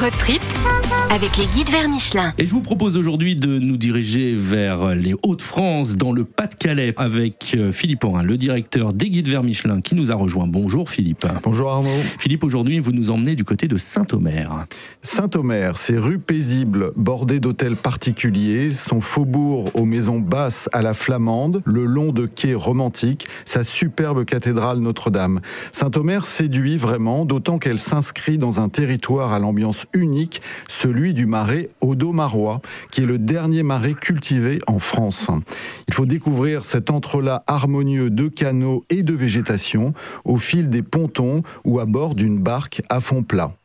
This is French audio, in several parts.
Road trip avec les guides vers Michelin. Et je vous propose aujourd'hui de nous diriger vers les Hauts-de-France, dans le Pas-de-Calais, avec euh, Philippe Orin, le directeur des guides vers Michelin, qui nous a rejoint. Bonjour Philippe. Bonjour Arnaud. Philippe, aujourd'hui, vous nous emmenez du côté de Saint-Omer. Saint-Omer, c'est rue paisible, bordée d'hôtels particuliers, son faubourg aux maisons basses à la flamande, le long de quais romantiques, sa superbe cathédrale Notre-Dame. Saint-Omer séduit vraiment, d'autant qu'elle s'inscrit dans un territoire à l'ambiance unique, celui du marais Audomarois, qui est le dernier marais cultivé en France. Il faut découvrir cet entrelac harmonieux de canaux et de végétation au fil des pontons ou à bord d'une barque à fond plat.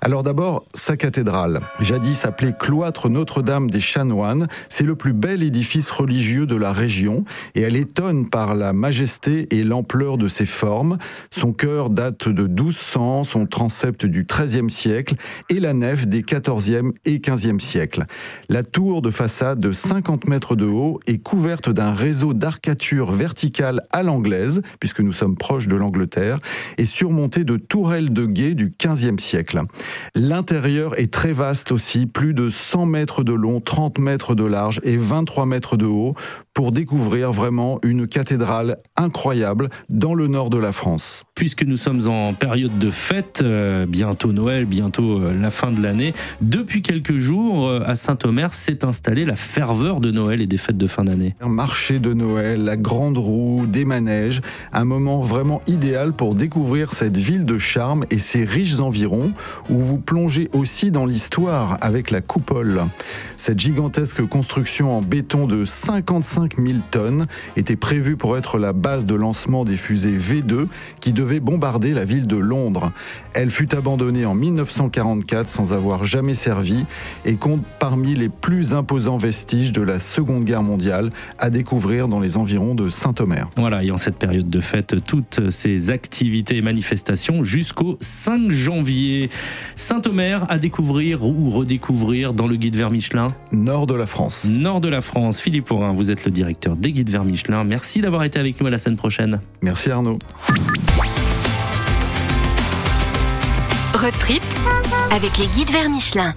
Alors d'abord, sa cathédrale, jadis appelée cloître Notre-Dame des Chanoines, c'est le plus bel édifice religieux de la région et elle étonne par la majesté et l'ampleur de ses formes. Son cœur date de 1200, son transept du XIIIe siècle et la nef des XIVe et XVe siècles. La tour de façade de 50 mètres de haut est couverte d'un réseau d'arcatures verticales à l'anglaise, puisque nous sommes proches de l'Angleterre, et surmontée de tourelles de guet du XVe siècle. L'intérieur est très vaste aussi, plus de 100 mètres de long, 30 mètres de large et 23 mètres de haut pour découvrir vraiment une cathédrale incroyable dans le nord de la France. Puisque nous sommes en période de fête, euh, bientôt Noël, bientôt euh, la fin de l'année, depuis quelques jours euh, à Saint-Omer s'est installée la ferveur de Noël et des fêtes de fin d'année. Un marché de Noël, la grande roue, des manèges, un moment vraiment idéal pour découvrir cette ville de charme et ses riches environs où vous plongez aussi dans l'histoire avec la coupole. Cette gigantesque construction en béton de 55 000 tonnes était prévue pour être la base de lancement des fusées V2 qui devaient bombarder la ville de Londres. Elle fut abandonnée en 1944 sans avoir jamais servi et compte parmi les plus imposants vestiges de la Seconde Guerre mondiale à découvrir dans les environs de Saint-Omer. Voilà, et en cette période de fête, toutes ces activités et manifestations jusqu'au 5 janvier. Saint-Omer à découvrir ou redécouvrir dans le guide vers Michelin Nord de la France. Nord de la France. Philippe Porin, vous êtes le directeur des guides vers Michelin. Merci d'avoir été avec nous à la semaine prochaine. Merci Arnaud. Road trip avec les guides vers Michelin.